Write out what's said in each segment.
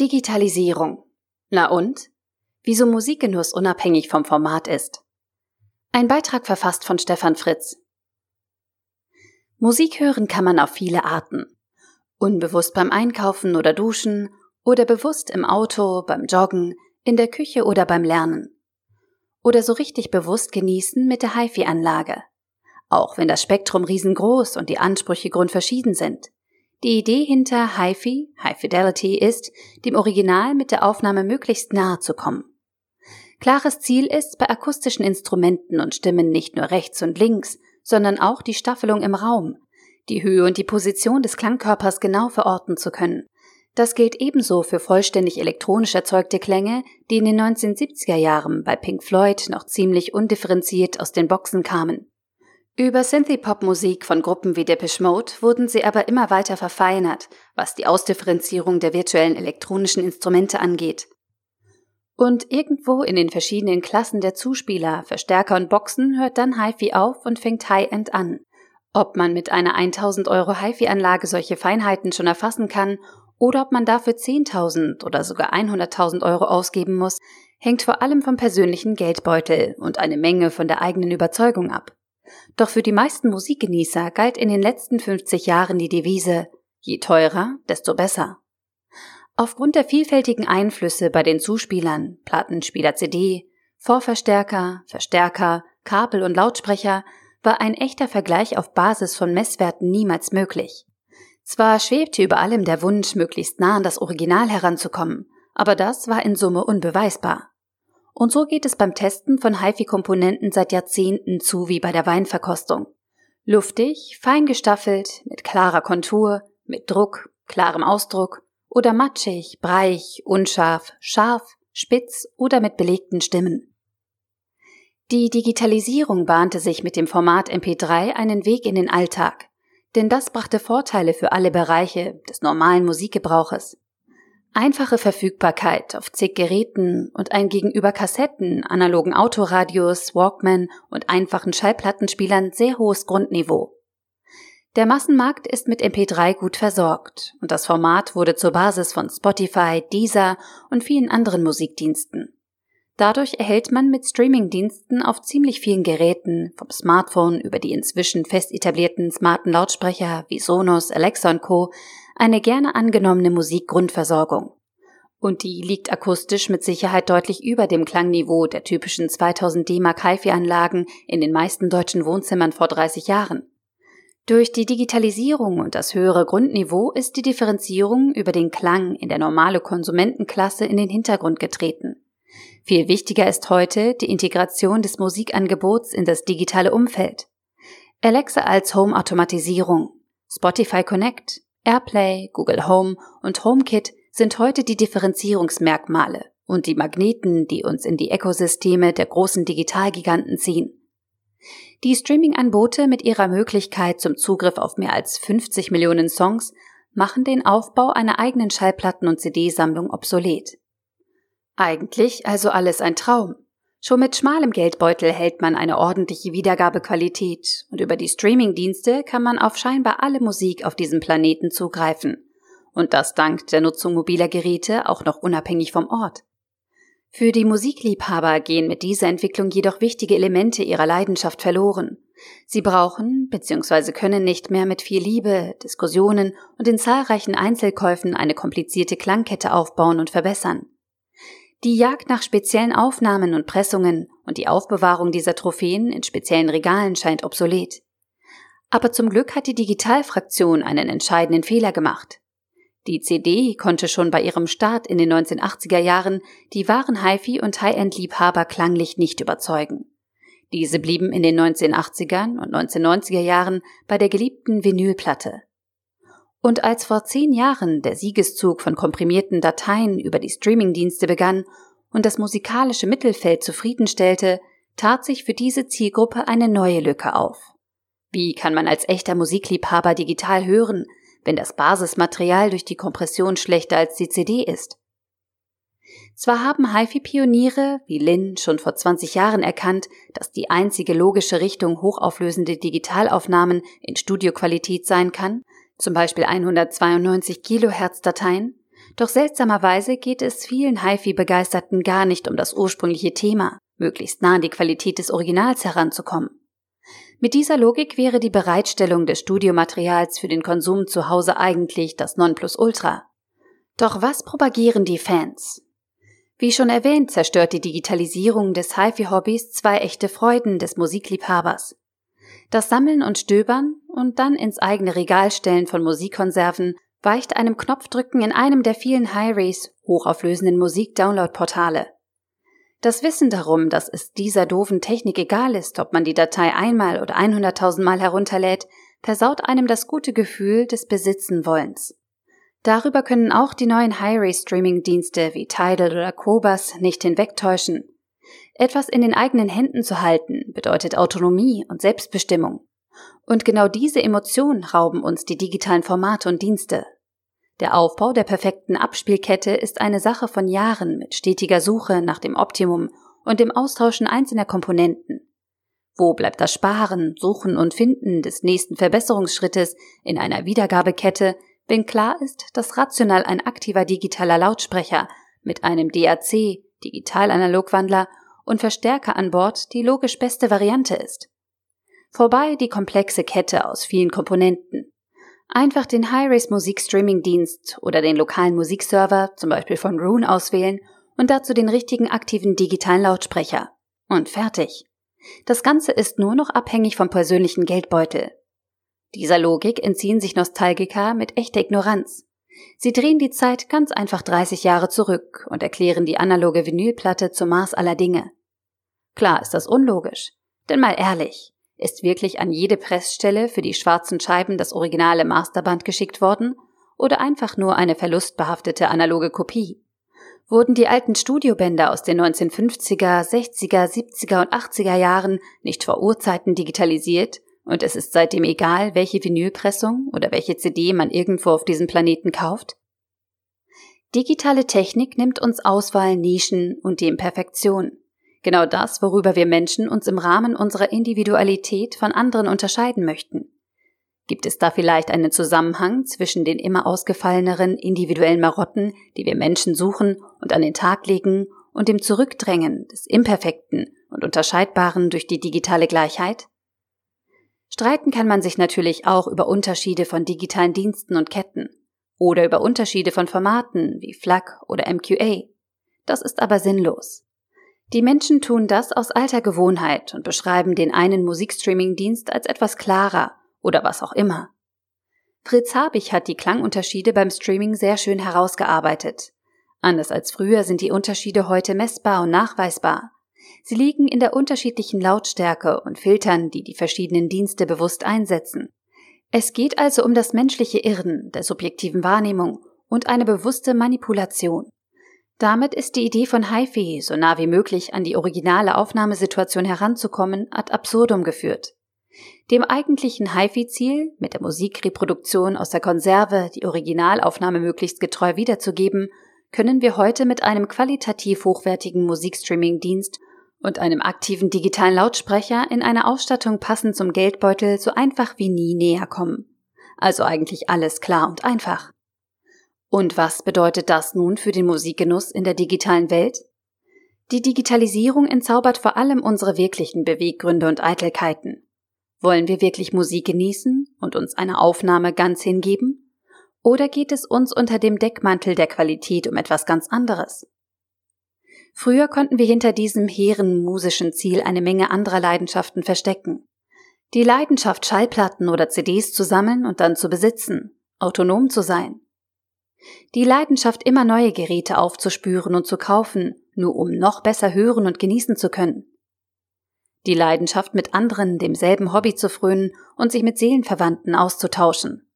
Digitalisierung. Na und? Wieso Musikgenuss unabhängig vom Format ist. Ein Beitrag verfasst von Stefan Fritz. Musik hören kann man auf viele Arten. Unbewusst beim Einkaufen oder Duschen oder bewusst im Auto, beim Joggen, in der Küche oder beim Lernen. Oder so richtig bewusst genießen mit der HiFi-Anlage. Auch wenn das Spektrum riesengroß und die Ansprüche grundverschieden sind. Die Idee hinter HiFi, High Fidelity, ist, dem Original mit der Aufnahme möglichst nahe zu kommen. Klares Ziel ist, bei akustischen Instrumenten und Stimmen nicht nur rechts und links, sondern auch die Staffelung im Raum, die Höhe und die Position des Klangkörpers genau verorten zu können. Das gilt ebenso für vollständig elektronisch erzeugte Klänge, die in den 1970er Jahren bei Pink Floyd noch ziemlich undifferenziert aus den Boxen kamen. Über Synthie-Pop-Musik von Gruppen wie Depeche Mode wurden sie aber immer weiter verfeinert, was die Ausdifferenzierung der virtuellen elektronischen Instrumente angeht. Und irgendwo in den verschiedenen Klassen der Zuspieler, Verstärker und Boxen hört dann HiFi auf und fängt High-End an. Ob man mit einer 1000 Euro HiFi-Anlage solche Feinheiten schon erfassen kann oder ob man dafür 10.000 oder sogar 100.000 Euro ausgeben muss, hängt vor allem vom persönlichen Geldbeutel und eine Menge von der eigenen Überzeugung ab. Doch für die meisten Musikgenießer galt in den letzten 50 Jahren die Devise, je teurer, desto besser. Aufgrund der vielfältigen Einflüsse bei den Zuspielern, Plattenspieler CD, Vorverstärker, Verstärker, Kabel und Lautsprecher war ein echter Vergleich auf Basis von Messwerten niemals möglich. Zwar schwebte über allem der Wunsch, möglichst nah an das Original heranzukommen, aber das war in Summe unbeweisbar. Und so geht es beim Testen von HiFi-Komponenten seit Jahrzehnten zu wie bei der Weinverkostung. Luftig, fein gestaffelt, mit klarer Kontur, mit Druck, klarem Ausdruck oder matschig, breich, unscharf, scharf, spitz oder mit belegten Stimmen. Die Digitalisierung bahnte sich mit dem Format MP3 einen Weg in den Alltag, denn das brachte Vorteile für alle Bereiche des normalen Musikgebrauches. Einfache Verfügbarkeit auf zig Geräten und ein gegenüber Kassetten, analogen Autoradios, Walkman und einfachen Schallplattenspielern sehr hohes Grundniveau. Der Massenmarkt ist mit MP3 gut versorgt und das Format wurde zur Basis von Spotify, Deezer und vielen anderen Musikdiensten. Dadurch erhält man mit Streamingdiensten auf ziemlich vielen Geräten, vom Smartphone über die inzwischen fest etablierten smarten Lautsprecher wie Sonos, Alexa und Co., eine gerne angenommene Musikgrundversorgung. Und die liegt akustisch mit Sicherheit deutlich über dem Klangniveau der typischen 2000 D-Mark HiFi-Anlagen in den meisten deutschen Wohnzimmern vor 30 Jahren. Durch die Digitalisierung und das höhere Grundniveau ist die Differenzierung über den Klang in der normale Konsumentenklasse in den Hintergrund getreten. Viel wichtiger ist heute die Integration des Musikangebots in das digitale Umfeld. Alexa als Home-Automatisierung, Spotify Connect, Airplay, Google Home und HomeKit sind heute die Differenzierungsmerkmale und die Magneten, die uns in die Ökosysteme der großen Digitalgiganten ziehen. Die Streaming-Anbote mit ihrer Möglichkeit zum Zugriff auf mehr als 50 Millionen Songs machen den Aufbau einer eigenen Schallplatten- und CD-Sammlung obsolet. Eigentlich also alles ein Traum. Schon mit schmalem Geldbeutel hält man eine ordentliche Wiedergabequalität und über die Streamingdienste kann man auf scheinbar alle Musik auf diesem Planeten zugreifen. Und das dank der Nutzung mobiler Geräte auch noch unabhängig vom Ort. Für die Musikliebhaber gehen mit dieser Entwicklung jedoch wichtige Elemente ihrer Leidenschaft verloren. Sie brauchen bzw. können nicht mehr mit viel Liebe, Diskussionen und den zahlreichen Einzelkäufen eine komplizierte Klangkette aufbauen und verbessern. Die Jagd nach speziellen Aufnahmen und Pressungen und die Aufbewahrung dieser Trophäen in speziellen Regalen scheint obsolet. Aber zum Glück hat die Digitalfraktion einen entscheidenden Fehler gemacht. Die CD konnte schon bei ihrem Start in den 1980er Jahren die wahren HiFi- und High-End-Liebhaber klanglich nicht überzeugen. Diese blieben in den 1980er und 1990er Jahren bei der geliebten Vinylplatte. Und als vor zehn Jahren der Siegeszug von komprimierten Dateien über die Streamingdienste begann und das musikalische Mittelfeld zufriedenstellte, tat sich für diese Zielgruppe eine neue Lücke auf. Wie kann man als echter Musikliebhaber digital hören, wenn das Basismaterial durch die Kompression schlechter als die CD ist? Zwar haben HiFi-Pioniere wie Lin schon vor 20 Jahren erkannt, dass die einzige logische Richtung hochauflösende Digitalaufnahmen in Studioqualität sein kann, zum Beispiel 192 Kilohertz Dateien, Doch seltsamerweise geht es vielen HiFi-Begeisterten gar nicht um das ursprüngliche Thema, möglichst nah an die Qualität des Originals heranzukommen. Mit dieser Logik wäre die Bereitstellung des Studiomaterials für den Konsum zu Hause eigentlich das Nonplusultra. Doch was propagieren die Fans? Wie schon erwähnt, zerstört die Digitalisierung des HiFi-Hobbys zwei echte Freuden des Musikliebhabers. Das Sammeln und Stöbern und dann ins eigene Regal stellen von Musikkonserven weicht einem Knopfdrücken in einem der vielen Hi-Rays hochauflösenden Musik-Download-Portale. Das Wissen darum, dass es dieser doofen Technik egal ist, ob man die Datei einmal oder 100.000 Mal herunterlädt, versaut einem das gute Gefühl des Besitzenwollens. Darüber können auch die neuen Hi-Ray-Streaming-Dienste wie Tidal oder Kobas nicht hinwegtäuschen. Etwas in den eigenen Händen zu halten bedeutet Autonomie und Selbstbestimmung. Und genau diese Emotionen rauben uns die digitalen Formate und Dienste. Der Aufbau der perfekten Abspielkette ist eine Sache von Jahren mit stetiger Suche nach dem Optimum und dem Austauschen einzelner Komponenten. Wo bleibt das Sparen, Suchen und Finden des nächsten Verbesserungsschrittes in einer Wiedergabekette, wenn klar ist, dass rational ein aktiver digitaler Lautsprecher mit einem DAC, Digital-Analogwandler und Verstärker an Bord die logisch beste Variante ist? Vorbei die komplexe Kette aus vielen Komponenten. Einfach den Hi-Res Musikstreaming-Dienst oder den lokalen Musikserver, zum Beispiel von Rune, auswählen und dazu den richtigen aktiven digitalen Lautsprecher. Und fertig. Das Ganze ist nur noch abhängig vom persönlichen Geldbeutel. Dieser Logik entziehen sich Nostalgiker mit echter Ignoranz. Sie drehen die Zeit ganz einfach 30 Jahre zurück und erklären die analoge Vinylplatte zum Maß aller Dinge. Klar ist das unlogisch. Denn mal ehrlich, ist wirklich an jede Pressstelle für die schwarzen Scheiben das originale Masterband geschickt worden oder einfach nur eine verlustbehaftete analoge Kopie? Wurden die alten Studiobänder aus den 1950er, 60er, 70er und 80er Jahren nicht vor Urzeiten digitalisiert und es ist seitdem egal, welche Vinylpressung oder welche CD man irgendwo auf diesem Planeten kauft? Digitale Technik nimmt uns Auswahl, Nischen und die Imperfektion. Genau das, worüber wir Menschen uns im Rahmen unserer Individualität von anderen unterscheiden möchten. Gibt es da vielleicht einen Zusammenhang zwischen den immer ausgefalleneren individuellen Marotten, die wir Menschen suchen und an den Tag legen, und dem Zurückdrängen des Imperfekten und Unterscheidbaren durch die digitale Gleichheit? Streiten kann man sich natürlich auch über Unterschiede von digitalen Diensten und Ketten oder über Unterschiede von Formaten wie FLAC oder MQA. Das ist aber sinnlos. Die Menschen tun das aus alter Gewohnheit und beschreiben den einen Musikstreaming-Dienst als etwas klarer oder was auch immer. Fritz Habich hat die Klangunterschiede beim Streaming sehr schön herausgearbeitet. Anders als früher sind die Unterschiede heute messbar und nachweisbar. Sie liegen in der unterschiedlichen Lautstärke und Filtern, die die verschiedenen Dienste bewusst einsetzen. Es geht also um das menschliche Irren der subjektiven Wahrnehmung und eine bewusste Manipulation. Damit ist die Idee von HiFi, so nah wie möglich an die originale Aufnahmesituation heranzukommen, ad absurdum geführt. Dem eigentlichen HiFi-Ziel, mit der Musikreproduktion aus der Konserve die Originalaufnahme möglichst getreu wiederzugeben, können wir heute mit einem qualitativ hochwertigen Musikstreaming-Dienst und einem aktiven digitalen Lautsprecher in einer Ausstattung passend zum Geldbeutel so einfach wie nie näher kommen. Also eigentlich alles klar und einfach. Und was bedeutet das nun für den Musikgenuss in der digitalen Welt? Die Digitalisierung entzaubert vor allem unsere wirklichen Beweggründe und Eitelkeiten. Wollen wir wirklich Musik genießen und uns einer Aufnahme ganz hingeben? Oder geht es uns unter dem Deckmantel der Qualität um etwas ganz anderes? Früher konnten wir hinter diesem hehren musischen Ziel eine Menge anderer Leidenschaften verstecken. Die Leidenschaft, Schallplatten oder CDs zu sammeln und dann zu besitzen, autonom zu sein, die Leidenschaft, immer neue Geräte aufzuspüren und zu kaufen, nur um noch besser hören und genießen zu können. Die Leidenschaft, mit anderen demselben Hobby zu frönen und sich mit Seelenverwandten auszutauschen.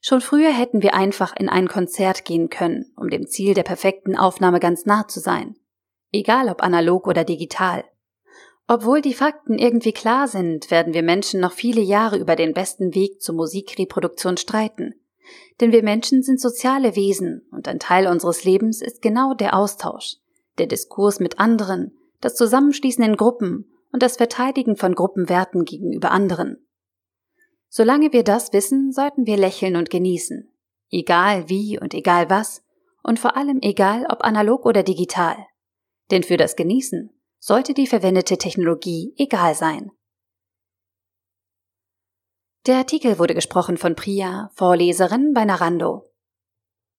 Schon früher hätten wir einfach in ein Konzert gehen können, um dem Ziel der perfekten Aufnahme ganz nah zu sein. Egal ob analog oder digital. Obwohl die Fakten irgendwie klar sind, werden wir Menschen noch viele Jahre über den besten Weg zur Musikreproduktion streiten. Denn wir Menschen sind soziale Wesen und ein Teil unseres Lebens ist genau der Austausch, der Diskurs mit anderen, das Zusammenschließen in Gruppen und das Verteidigen von Gruppenwerten gegenüber anderen. Solange wir das wissen, sollten wir lächeln und genießen. Egal wie und egal was und vor allem egal ob analog oder digital. Denn für das Genießen sollte die verwendete Technologie egal sein. Der Artikel wurde gesprochen von Priya, Vorleserin bei Narando.